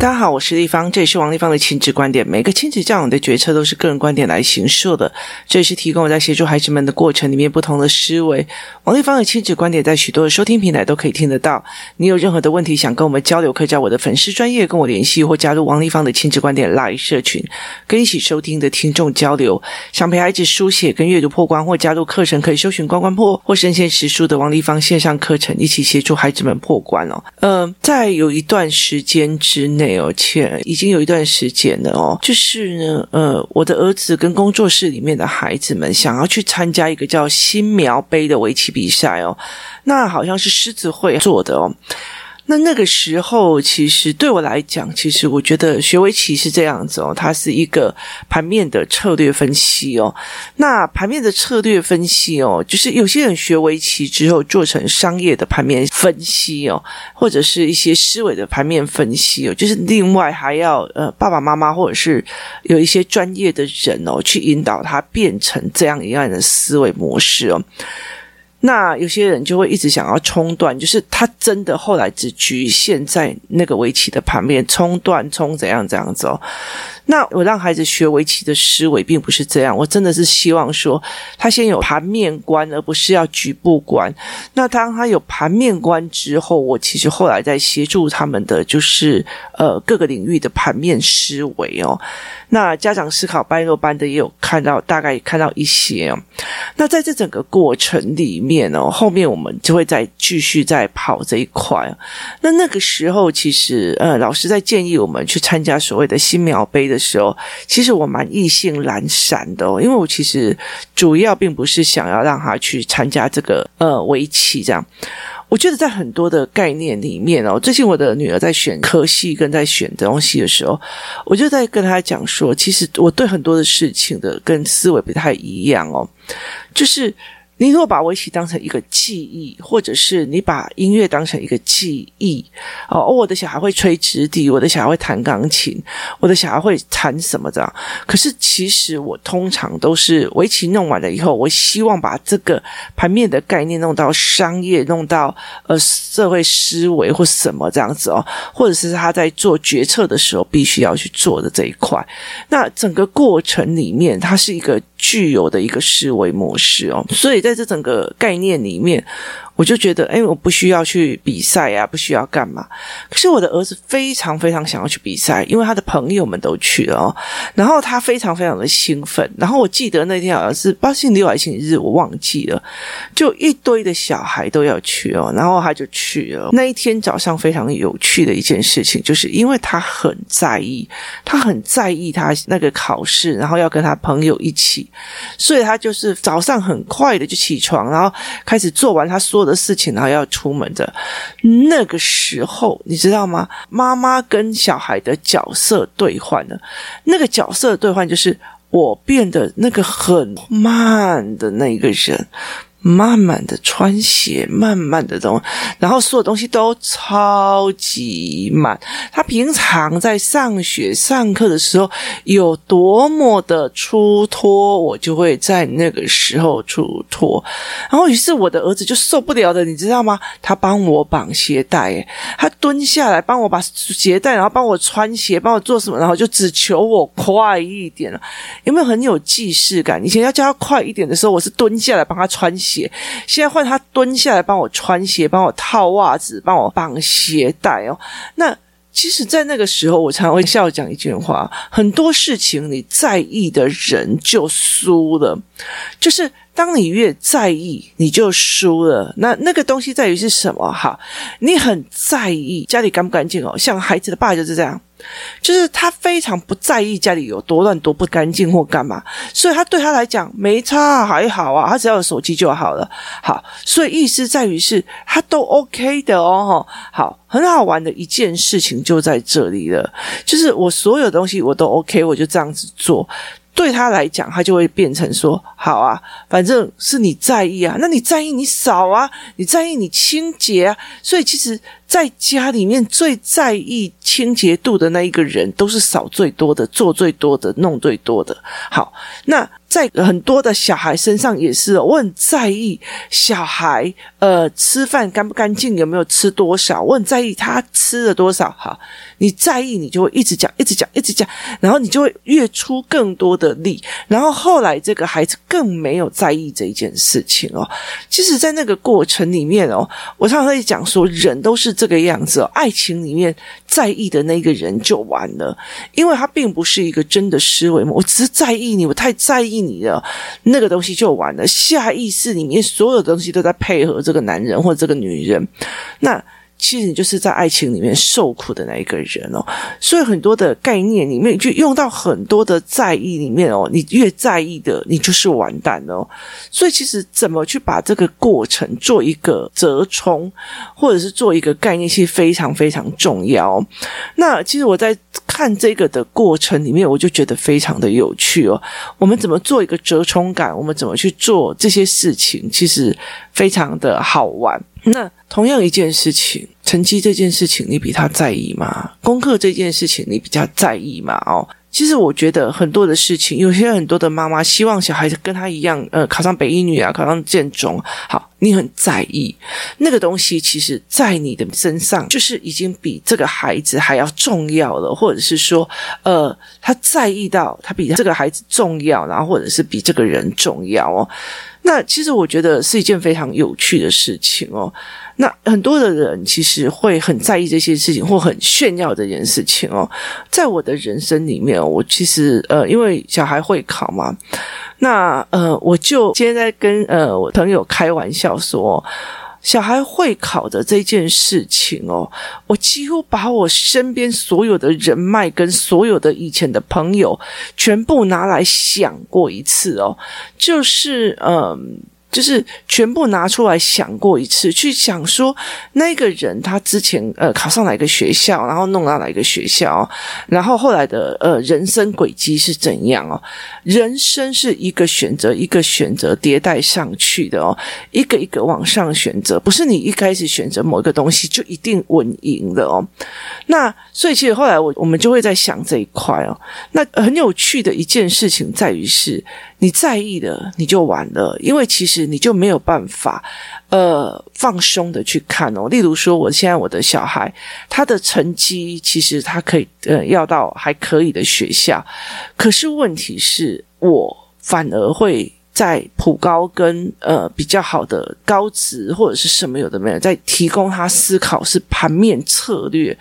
大家好，我是丽芳，这里是王丽芳的亲子观点。每个亲子教养的决策都是个人观点来形塑的，这里是提供我在协助孩子们的过程里面不同的思维。王丽芳的亲子观点在许多的收听平台都可以听得到。你有任何的问题想跟我们交流，可以在我的粉丝专业跟我联系，或加入王丽芳的亲子观点 Live 社群，跟一起收听的听众交流。想陪孩子书写跟阅读破关，或加入课程，可以搜寻关关破或身先实书的王丽芳线上课程，一起协助孩子们破关哦。呃，在有一段时间之内。而且已经有一段时间了哦，就是呢，呃，我的儿子跟工作室里面的孩子们想要去参加一个叫“新苗杯”的围棋比赛哦，那好像是狮子会做的哦。那那个时候，其实对我来讲，其实我觉得学围棋是这样子哦，它是一个盘面的策略分析哦。那盘面的策略分析哦，就是有些人学围棋之后做成商业的盘面分析哦，或者是一些思维的盘面分析哦，就是另外还要呃爸爸妈妈或者是有一些专业的人哦，去引导他变成这样一样的思维模式哦。那有些人就会一直想要冲断，就是他真的后来只局限在那个围棋的旁边冲断，冲怎样怎样走哦。那我让孩子学围棋的思维并不是这样，我真的是希望说他先有盘面观，而不是要局部观。那当他有盘面观之后，我其实后来在协助他们的就是呃各个领域的盘面思维哦。那家长思考般若班的也有看到，大概看到一些哦。那在这整个过程里面哦，后面我们就会再继续再跑这一块。那那个时候，其实呃，老师在建议我们去参加所谓的新苗杯的时候，其实我蛮意兴阑珊的哦，因为我其实主要并不是想要让他去参加这个呃围棋这样。我觉得在很多的概念里面哦，最近我的女儿在选科系跟在选东西的时候，我就在跟她讲说，其实我对很多的事情的跟思维不太一样哦，就是。你如果把围棋当成一个记忆，或者是你把音乐当成一个记忆，哦，我的小孩会吹直笛，我的小孩会弹钢琴，我的小孩会弹什么的？可是其实我通常都是围棋弄完了以后，我希望把这个盘面的概念弄到商业，弄到呃社会思维或什么这样子哦，或者是他在做决策的时候必须要去做的这一块。那整个过程里面，它是一个具有的一个思维模式哦，所以在这整个概念里面。我就觉得，哎，我不需要去比赛啊，不需要干嘛。可是我的儿子非常非常想要去比赛，因为他的朋友们都去了哦。然后他非常非常的兴奋。然后我记得那天好像是八星期六还是星期日，我忘记了。就一堆的小孩都要去哦，然后他就去了。那一天早上非常有趣的一件事情，就是因为他很在意，他很在意他那个考试，然后要跟他朋友一起，所以他就是早上很快的就起床，然后开始做完他所有的事情，然后要出门的那个时候，你知道吗？妈妈跟小孩的角色兑换了。那个角色兑换就是我变得那个很慢的那个人。慢慢的穿鞋，慢慢的东，然后所有东西都超级慢。他平常在上学上课的时候有多么的出脱，我就会在那个时候出脱。然后于是我的儿子就受不了的，你知道吗？他帮我绑鞋带，他蹲下来帮我把鞋带，然后帮我穿鞋，帮我做什么，然后就只求我快一点了。有没有很有既视感？以前要叫他快一点的时候，我是蹲下来帮他穿鞋。鞋，现在换他蹲下来帮我穿鞋，帮我套袜子，帮我绑鞋带哦。那其实，在那个时候，我常常会笑讲一句话：很多事情你在意的人就输了，就是当你越在意，你就输了。那那个东西在于是什么？哈，你很在意家里干不干净哦，像孩子的爸就是这样。就是他非常不在意家里有多乱多不干净或干嘛，所以他对他来讲没差还好啊，他只要有手机就好了。好，所以意思在于是他都 OK 的哦。好，很好玩的一件事情就在这里了，就是我所有东西我都 OK，我就这样子做。对他来讲，他就会变成说：好啊，反正是你在意啊，那你在意你扫啊，你在意你清洁啊。所以其实，在家里面最在意清洁度的那一个人，都是扫最多的、做最多的、弄最多的。好，那在很多的小孩身上也是，我很在意小孩呃吃饭干不干净，有没有吃多少，我很在意他吃了多少。哈，你在意，你就会一直讲，一直讲，一直讲，然后你就会越出更多的力，然后后来这个孩子更没有在意这一件事情哦。其实，在那个过程里面哦，我常常会讲说，人都是这个样子哦，爱情里面在意的那个人就完了，因为他并不是一个真的思维，我只是在意你，我太在意你了，那个东西就完了。下意识里面所有东西都在配合这个男人或者这个女人，那。其实你就是在爱情里面受苦的那一个人哦，所以很多的概念里面就用到很多的在意里面哦，你越在意的，你就是完蛋哦。所以其实怎么去把这个过程做一个折冲，或者是做一个概念，其实非常非常重要。那其实我在看这个的过程里面，我就觉得非常的有趣哦。我们怎么做一个折冲感？我们怎么去做这些事情？其实非常的好玩。那同样一件事情，成绩这件事情，你比他在意吗？功课这件事情，你比较在意吗？哦，其实我觉得很多的事情，有些很多的妈妈希望小孩子跟他一样，呃，考上北一女啊，考上建中，好，你很在意那个东西，其实，在你的身上，就是已经比这个孩子还要重要了，或者是说，呃，他在意到他比这个孩子重要，然后或者是比这个人重要哦。那其实我觉得是一件非常有趣的事情哦。那很多的人其实会很在意这些事情，或很炫耀这件事情哦。在我的人生里面，我其实呃，因为小孩会考嘛，那呃，我就今天在跟呃我朋友开玩笑说。小孩会考的这件事情哦，我几乎把我身边所有的人脉跟所有的以前的朋友全部拿来想过一次哦，就是嗯。就是全部拿出来想过一次，去想说那个人他之前呃考上哪个学校，然后弄到哪个学校，然后后来的呃人生轨迹是怎样哦？人生是一个选择一个选择迭代上去的哦，一个一个往上选择，不是你一开始选择某一个东西就一定稳赢的哦。那所以其实后来我我们就会在想这一块哦。那很有趣的一件事情在于是。你在意的，你就完了，因为其实你就没有办法，呃，放松的去看哦。例如说，我现在我的小孩，他的成绩其实他可以，呃，要到还可以的学校，可是问题是我反而会。在普高跟呃比较好的高职或者是什么有的没有，在提供他思考是盘面策略，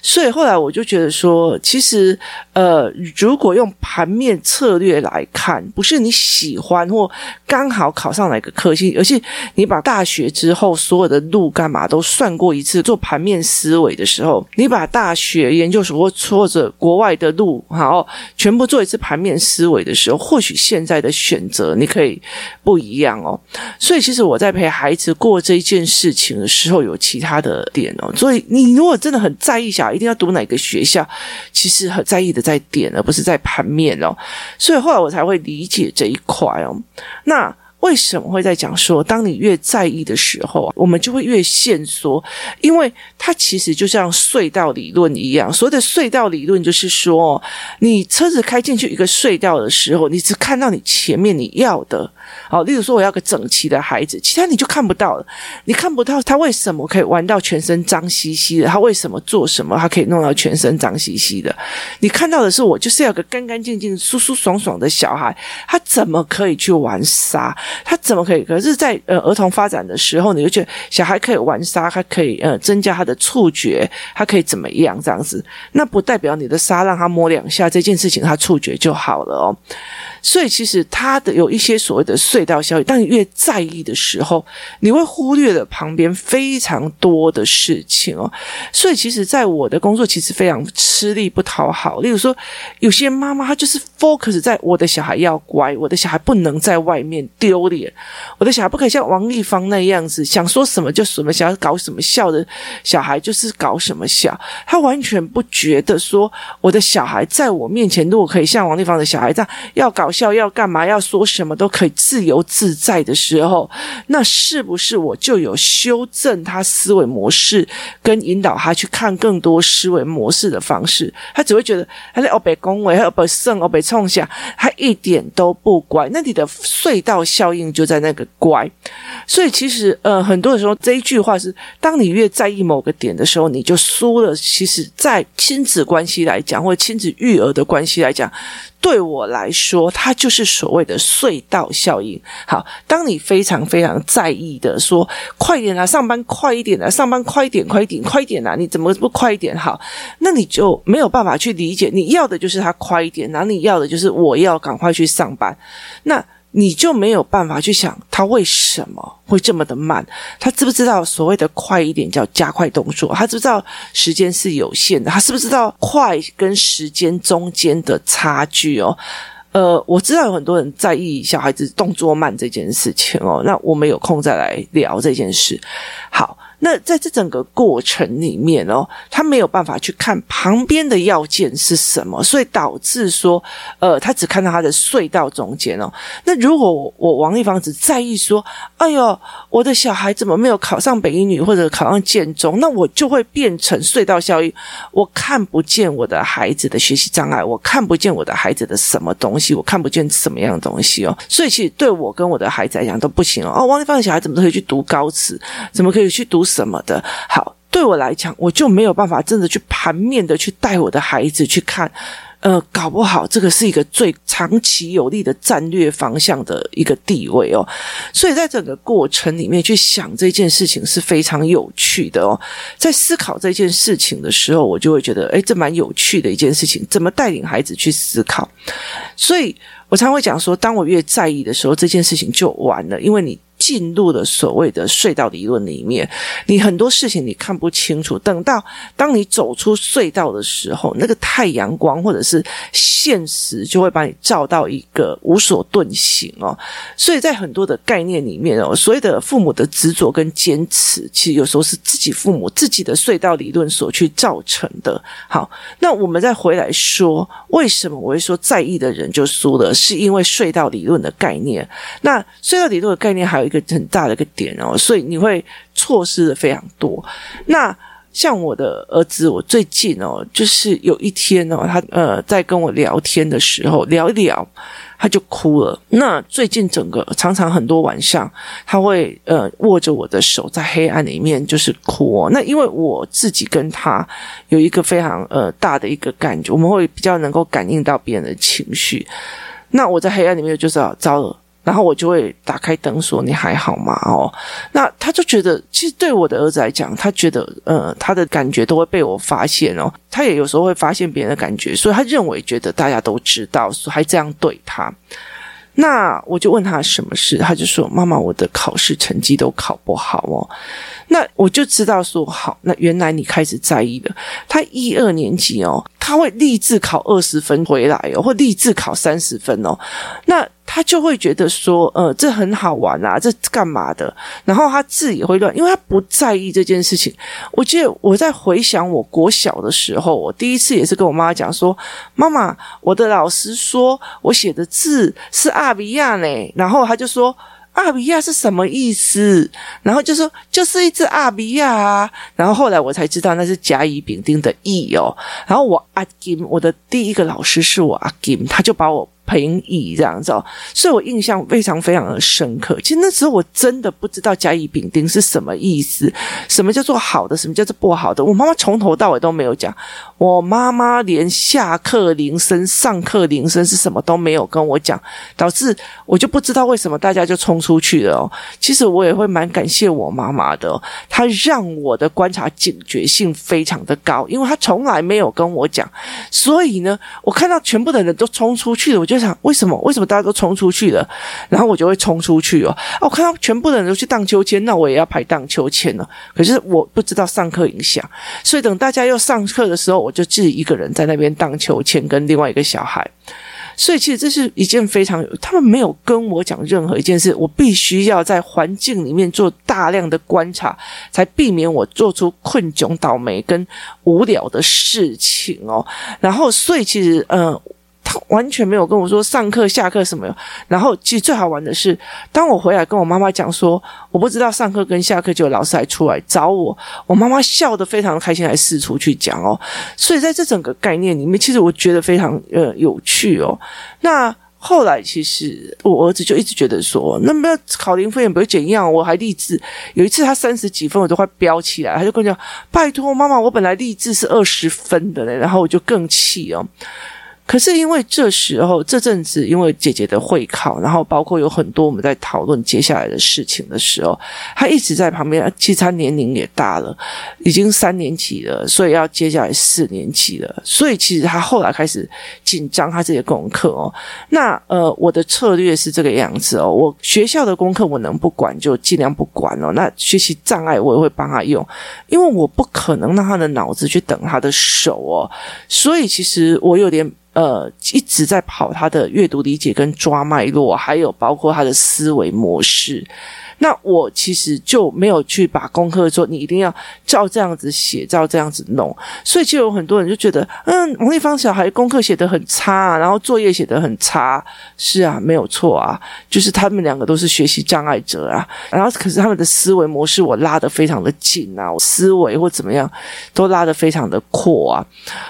所以后来我就觉得说，其实呃如果用盘面策略来看，不是你喜欢或刚好考上哪个科系，而是你把大学之后所有的路干嘛都算过一次，做盘面思维的时候，你把大学研究所或者国外的路好全部做一次盘面思维的时候，或许现在的选择你可。会不一样哦，所以其实我在陪孩子过这一件事情的时候，有其他的点哦。所以你如果真的很在意小孩一定要读哪个学校，其实很在意的在点，而不是在盘面哦。所以后来我才会理解这一块哦。那。为什么会在讲说，当你越在意的时候，我们就会越限缩，因为它其实就像隧道理论一样。所谓的隧道理论就是说，你车子开进去一个隧道的时候，你只看到你前面你要的。好，例如说我要个整齐的孩子，其他你就看不到了。你看不到他为什么可以玩到全身脏兮兮的，他为什么做什么他可以弄到全身脏兮兮的？你看到的是我就是要个干干净净、舒舒爽爽的小孩，他怎么可以去玩沙？他怎么可以？可是在，在呃儿童发展的时候，你就觉得小孩可以玩沙，他可以呃增加他的触觉，他可以怎么样这样子？那不代表你的沙让他摸两下这件事情，他触觉就好了哦。所以其实他的有一些所谓的隧道效应，当你越在意的时候，你会忽略了旁边非常多的事情哦。所以其实，在我的工作其实非常吃力不讨好。例如说，有些妈妈她就是 focus 在我的小孩要乖，我的小孩不能在外面丢脸，我的小孩不可以像王丽芳那样子想说什么就什么，想要搞什么笑的小孩就是搞什么笑。她完全不觉得说，我的小孩在我面前如果可以像王丽芳的小孩这样要搞。笑要干嘛？要说什么都可以自由自在的时候，那是不是我就有修正他思维模式，跟引导他去看更多思维模式的方式？他只会觉得他在欧北恭维，欧北胜，欧北冲下，他一点都不乖。那你的隧道效应就在那个乖。所以其实呃，很多人说这一句话是：当你越在意某个点的时候，你就输了。其实，在亲子关系来讲，或亲子育儿的关系来讲。对我来说，它就是所谓的隧道效好，当你非常非常在意的说“快点啊，上班快一点啊，上班快一点，快一点，快一点啊，你怎么不快一点？”好，那你就没有办法去理解，你要的就是他快一点，然后你要的就是我要赶快去上班。那。你就没有办法去想他为什么会这么的慢？他知不知道所谓的快一点叫加快动作？他知不知道时间是有限的？他是不知道快跟时间中间的差距哦？呃，我知道有很多人在意小孩子动作慢这件事情哦。那我们有空再来聊这件事。好。那在这整个过程里面哦，他没有办法去看旁边的要件是什么，所以导致说，呃，他只看到他的隧道中间哦。那如果我，我王丽芳只在意说，哎呦，我的小孩怎么没有考上北一女或者考上建中，那我就会变成隧道效应。我看不见我的孩子的学习障碍，我看不见我的孩子的什么东西，我看不见什么样的东西哦。所以其实对我跟我的孩子来讲都不行哦。哦，王丽芳的小孩怎么可以去读高职？怎么可以去读？什么的好，对我来讲，我就没有办法真的去盘面的去带我的孩子去看，呃，搞不好这个是一个最长期有利的战略方向的一个地位哦。所以在整个过程里面去想这件事情是非常有趣的哦。在思考这件事情的时候，我就会觉得，诶，这蛮有趣的一件事情，怎么带领孩子去思考？所以我常会讲说，当我越在意的时候，这件事情就完了，因为你。进入了所谓的隧道理论里面，你很多事情你看不清楚。等到当你走出隧道的时候，那个太阳光或者是现实就会把你照到一个无所遁形哦。所以在很多的概念里面哦，所谓的父母的执着跟坚持，其实有时候是自己父母自己的隧道理论所去造成的。好，那我们再回来说，为什么我会说在意的人就输了？是因为隧道理论的概念。那隧道理论的概念还有。一个很大的一个点哦，所以你会错失的非常多。那像我的儿子，我最近哦，就是有一天哦，他呃在跟我聊天的时候聊一聊，他就哭了。那最近整个常常很多晚上，他会呃握着我的手，在黑暗里面就是哭。那因为我自己跟他有一个非常呃大的一个感觉，我们会比较能够感应到别人的情绪。那我在黑暗里面就知道糟了。然后我就会打开灯说：“你还好吗？”哦，那他就觉得，其实对我的儿子来讲，他觉得，呃，他的感觉都会被我发现哦。他也有时候会发现别人的感觉，所以他认为觉得大家都知道，所以还这样对他。那我就问他什么事，他就说：“妈妈，我的考试成绩都考不好哦。”那我就知道说好，那原来你开始在意了。他一二年级哦，他会立志考二十分回来哦，或立志考三十分哦。那他就会觉得说，呃，这很好玩啊，这干嘛的？然后他字也会乱，因为他不在意这件事情。我记得我在回想我国小的时候，我第一次也是跟我妈讲说：“妈妈，我的老师说我写的字是阿比亚呢。”然后他就说：“阿比亚是什么意思？”然后就说：“就是一只阿比亚啊。”然后后来我才知道那是甲乙丙丁的乙哦。然后我阿金，我的第一个老师是我阿金，他就把我。平移这样子哦，所以我印象非常非常的深刻。其实那时候我真的不知道甲乙丙丁是什么意思，什么叫做好的，什么叫做不好的。我妈妈从头到尾都没有讲，我妈妈连下课铃声、上课铃声是什么都没有跟我讲，导致我就不知道为什么大家就冲出去了哦。其实我也会蛮感谢我妈妈的，她让我的观察警觉性非常的高，因为她从来没有跟我讲，所以呢，我看到全部的人都冲出去了，我就。想为什么？为什么大家都冲出去了？然后我就会冲出去哦。啊，我看到全部的人都去荡秋千，那我也要排荡秋千了。可是我不知道上课影响，所以等大家要上课的时候，我就自己一个人在那边荡秋千，跟另外一个小孩。所以其实这是一件非常，他们没有跟我讲任何一件事，我必须要在环境里面做大量的观察，才避免我做出困窘、倒霉跟无聊的事情哦。然后，所以其实，嗯、他完全没有跟我说上课下课什么。然后其实最好玩的是，当我回来跟我妈妈讲说我不知道上课跟下课，就有老师还出来找我，我妈妈笑得非常开心，还四处去讲哦。所以在这整个概念里面，其实我觉得非常呃有趣哦。那。后来，其实我儿子就一直觉得说，那么考零分也不会怎样。我还立志，有一次他三十几分，我都快飙起来，他就跟我讲：“拜托妈妈，我本来立志是二十分的嘞。”然后我就更气哦。可是因为这时候这阵子，因为姐姐的会考，然后包括有很多我们在讨论接下来的事情的时候，他一直在旁边。其实他年龄也大了，已经三年级了，所以要接下来四年级了。所以其实他后来开始紧张他自己的功课哦。那呃，我的策略是这个样子哦，我学校的功课我能不管就尽量不管哦。那学习障碍我也会帮他用，因为我不可能让他的脑子去等他的手哦。所以其实我有点。呃，一直在跑他的阅读理解跟抓脉络，还有包括他的思维模式。那我其实就没有去把功课说，你一定要照这样子写，照这样子弄。所以就有很多人就觉得，嗯，王丽芳小孩功课写得很差，然后作业写得很差。是啊，没有错啊，就是他们两个都是学习障碍者啊。然后可是他们的思维模式我拉得非常的紧啊，我思维或怎么样都拉得非常的阔啊。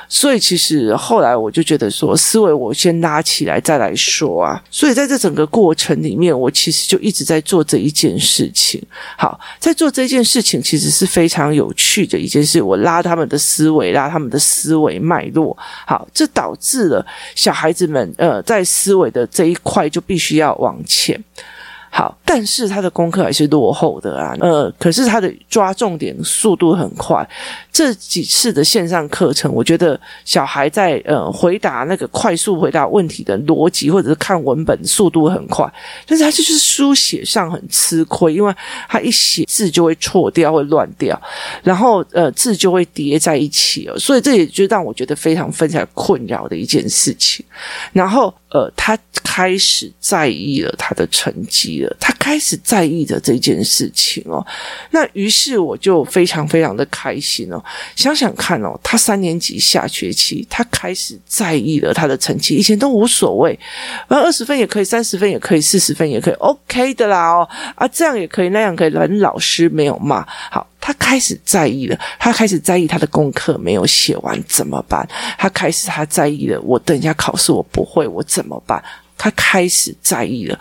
所以其实后来我就觉得说，思维我先拉起来再来说啊。所以在这整个过程里面，我其实就一直在做这一件事情。好，在做这件事情其实是非常有趣的一件事。我拉他们的思维，拉他们的思维脉络。好，这导致了小孩子们呃在思维的这一块就必须要往前。好，但是他的功课还是落后的啊，呃，可是他的抓重点速度很快。这几次的线上课程，我觉得小孩在呃回答那个快速回答问题的逻辑，或者是看文本速度很快，但是他就是书写上很吃亏，因为他一写字就会错掉，会乱掉，然后呃字就会叠在一起了，所以这也就让我觉得非常非常困扰的一件事情。然后呃，他开始在意了他的成绩了，他开始在意的这件事情哦，那于是我就非常非常的开心哦。想想看哦，他三年级下学期，他开始在意了他的成绩，以前都无所谓，反正二十分也可以，三十分也可以，四十分也可以，OK 的啦哦，啊这样也可以，那样可以，人老师没有骂。好，他开始在意了，他开始在意他的功课没有写完怎么办？他开始他在意了，我等一下考试我不会，我怎么办？他开始在意了。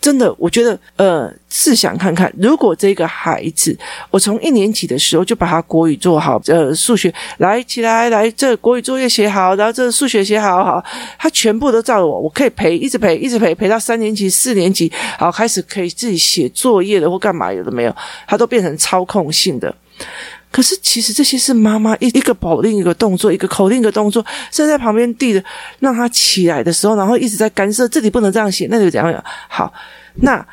真的，我觉得，呃，试想看看，如果这个孩子，我从一年级的时候就把他国语做好，呃，数学来起来，来，这国语作业写好，然后这数学写好好，他全部都照着我，我可以陪，一直陪，一直陪，陪到三年级、四年级，好，开始可以自己写作业了或干嘛，有的没有，他都变成操控性的。可是，其实这些是妈妈一一个口令一个动作，一个口令一个动作，甚至在旁边递的，让他起来的时候，然后一直在干涉，这里不能这样写，那就怎样？好，那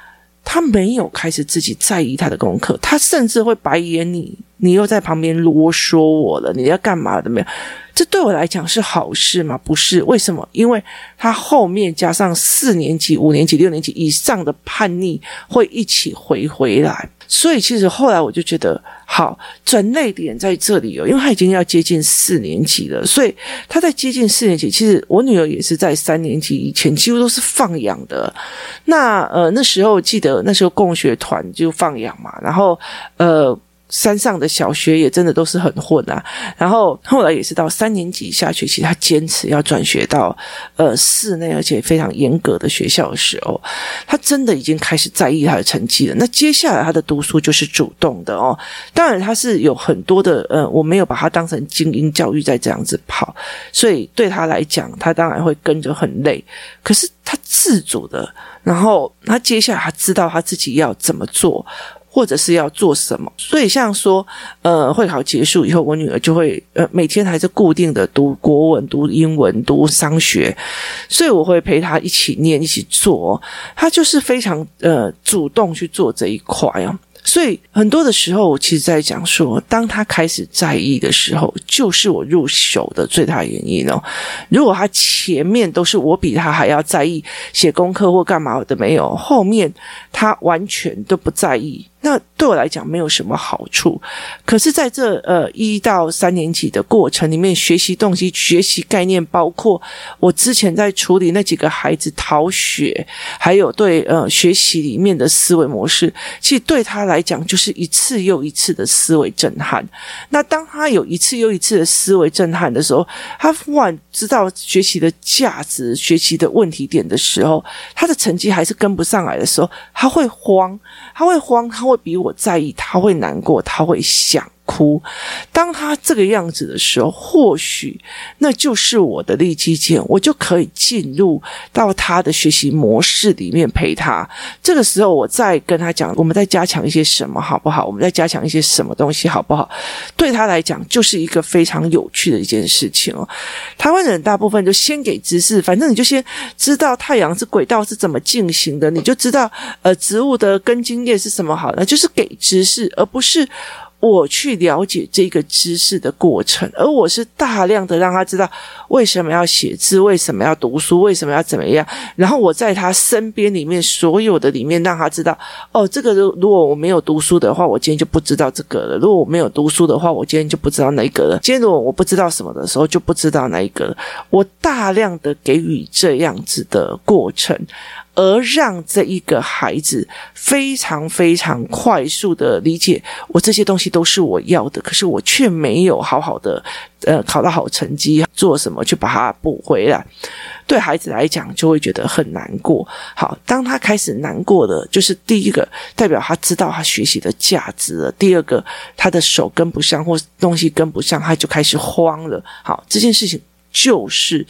他没有开始自己在意他的功课，他甚至会白眼你，你又在旁边啰嗦我了，你要干嘛的没有？这对我来讲是好事吗？不是，为什么？因为他后面加上四年级、五年级、六年级以上的叛逆会一起回回来。所以其实后来我就觉得，好，转捩点在这里哦，因为他已经要接近四年级了，所以他在接近四年级。其实我女儿也是在三年级以前几乎都是放养的。那呃那时候记得那时候共学团就放养嘛，然后呃。山上的小学也真的都是很混啊，然后后来也是到三年级下学期，他坚持要转学到呃室内而且非常严格的学校的时候，他真的已经开始在意他的成绩了。那接下来他的读书就是主动的哦，当然他是有很多的呃，我没有把他当成精英教育在这样子跑，所以对他来讲，他当然会跟着很累，可是他自主的，然后他接下来他知道他自己要怎么做。或者是要做什么，所以像说，呃，会考结束以后，我女儿就会呃每天还是固定的读国文、读英文、读商学，所以我会陪她一起念、一起做，她就是非常呃主动去做这一块啊。所以很多的时候，我其实在讲说，当他开始在意的时候，就是我入手的最大原因哦。如果他前面都是我比他还要在意写功课或干嘛的没有，后面他完全都不在意。那对我来讲没有什么好处。可是在这呃一到三年级的过程里面，学习动机、学习概念，包括我之前在处理那几个孩子逃学，还有对呃学习里面的思维模式，其实对他来讲就是一次又一次的思维震撼。那当他有一次又一次的思维震撼的时候，他忽然知道学习的价值、学习的问题点的时候，他的成绩还是跟不上来的时候，他会慌，他会慌，他会比我在意，他会难过，他会想。哭，当他这个样子的时候，或许那就是我的利基点，我就可以进入到他的学习模式里面陪他。这个时候，我再跟他讲，我们再加强一些什么，好不好？我们再加强一些什么东西，好不好？对他来讲，就是一个非常有趣的一件事情哦。台湾人大部分就先给知识，反正你就先知道太阳是轨道是怎么进行的，你就知道呃植物的根茎叶是什么好，那就是给知识，而不是。我去了解这个知识的过程，而我是大量的让他知道为什么要写字，为什么要读书，为什么要怎么样。然后我在他身边里面所有的里面让他知道，哦，这个如果我没有读书的话，我今天就不知道这个了；如果我没有读书的话，我今天就不知道那个了。今天如果我不知道什么的时候，就不知道那一个了。我大量的给予这样子的过程。而让这一个孩子非常非常快速的理解，我这些东西都是我要的，可是我却没有好好的呃考到好成绩，做什么去把它补回来？对孩子来讲，就会觉得很难过。好，当他开始难过的，就是第一个代表他知道他学习的价值了；第二个，他的手跟不上或东西跟不上，他就开始慌了。好，这件事情就是。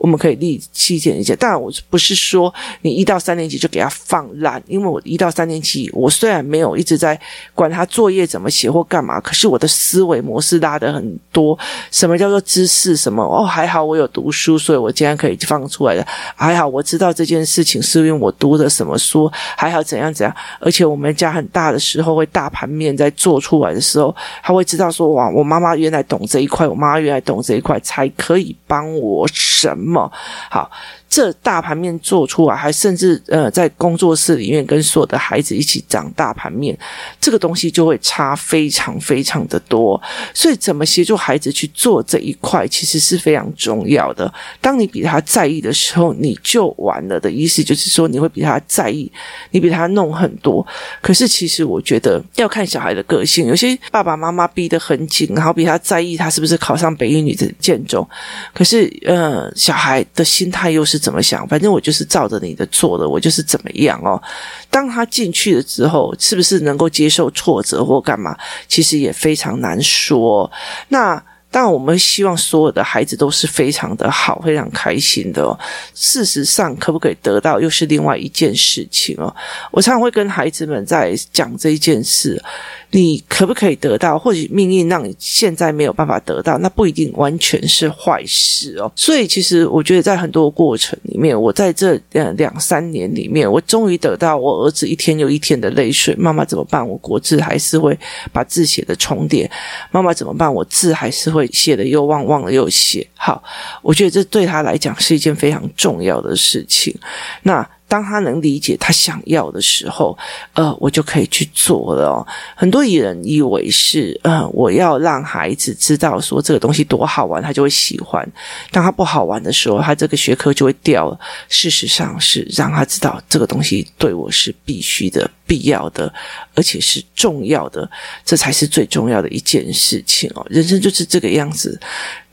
我们可以立七点一件，当然我不是说你一到三年级就给他放烂，因为我一到三年级，我虽然没有一直在管他作业怎么写或干嘛，可是我的思维模式拉得很多。什么叫做知识？什么哦，还好我有读书，所以我今天可以放出来的。还好我知道这件事情是因为我读的什么书，还好怎样怎样。而且我们家很大的时候，会大盘面在做出来的时候，他会知道说哇，我妈妈原来懂这一块，我妈妈原来懂这一块，才可以帮我什么。好，这大盘面做出来，还甚至呃，在工作室里面跟所有的孩子一起长大盘面，这个东西就会差非常非常的多。所以，怎么协助孩子去做这一块，其实是非常重要的。当你比他在意的时候，你就完了的意思就是说，你会比他在意，你比他弄很多。可是，其实我觉得要看小孩的个性，有些爸爸妈妈逼得很紧，然后比他在意他是不是考上北一女的建中，可是呃，小孩的心态又是怎么想？反正我就是照着你的做的，我就是怎么样哦。当他进去了之后，是不是能够接受挫折或干嘛？其实也非常难说。那。当，我们希望所有的孩子都是非常的好，非常开心的。事实上，可不可以得到，又是另外一件事情哦。我常常会跟孩子们在讲这一件事。你可不可以得到？或许命运让你现在没有办法得到，那不一定完全是坏事哦。所以，其实我觉得在很多过程里面，我在这两两三年里面，我终于得到我儿子一天又一天的泪水。妈妈怎么办？我国字还是会把字写的重叠。妈妈怎么办？我字还是会写的又忘，忘了又写。好，我觉得这对他来讲是一件非常重要的事情。那。当他能理解他想要的时候，呃，我就可以去做了哦。很多人以为是，呃，我要让孩子知道说这个东西多好玩，他就会喜欢。当他不好玩的时候，他这个学科就会掉了。事实上是让他知道这个东西对我是必须的、必要的，而且是重要的，这才是最重要的一件事情哦。人生就是这个样子。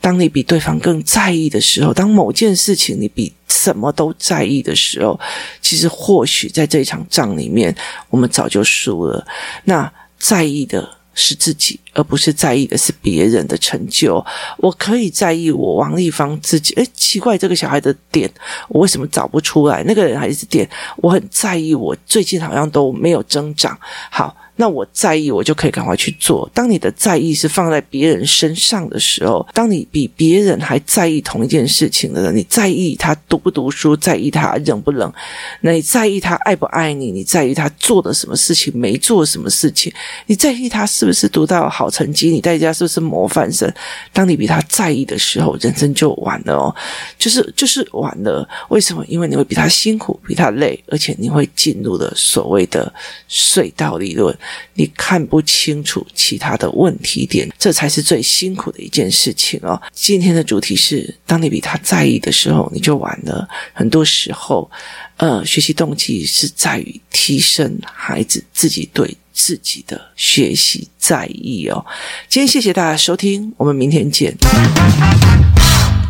当你比对方更在意的时候，当某件事情你比什么都在意的时候，其实或许在这一场仗里面，我们早就输了。那在意的是自己，而不是在意的是别人的成就。我可以在意我王丽芳自己。诶，奇怪，这个小孩的点，我为什么找不出来？那个人还是点，我很在意。我最近好像都没有增长。好。那我在意，我就可以赶快去做。当你的在意是放在别人身上的时候，当你比别人还在意同一件事情的人，你在意他读不读书，在意他冷不冷，那你在意他爱不爱你，你在意他做的什么事情，没做什么事情，你在意他是不是读到好成绩，你在意他是不是模范生。当你比他在意的时候，人生就完了哦，就是就是完了。为什么？因为你会比他辛苦，比他累，而且你会进入了所谓的隧道理论。你看不清楚其他的问题点，这才是最辛苦的一件事情哦。今天的主题是：当你比他在意的时候，你就完了。很多时候，呃，学习动机是在于提升孩子自己对自己的学习在意哦。今天谢谢大家收听，我们明天见。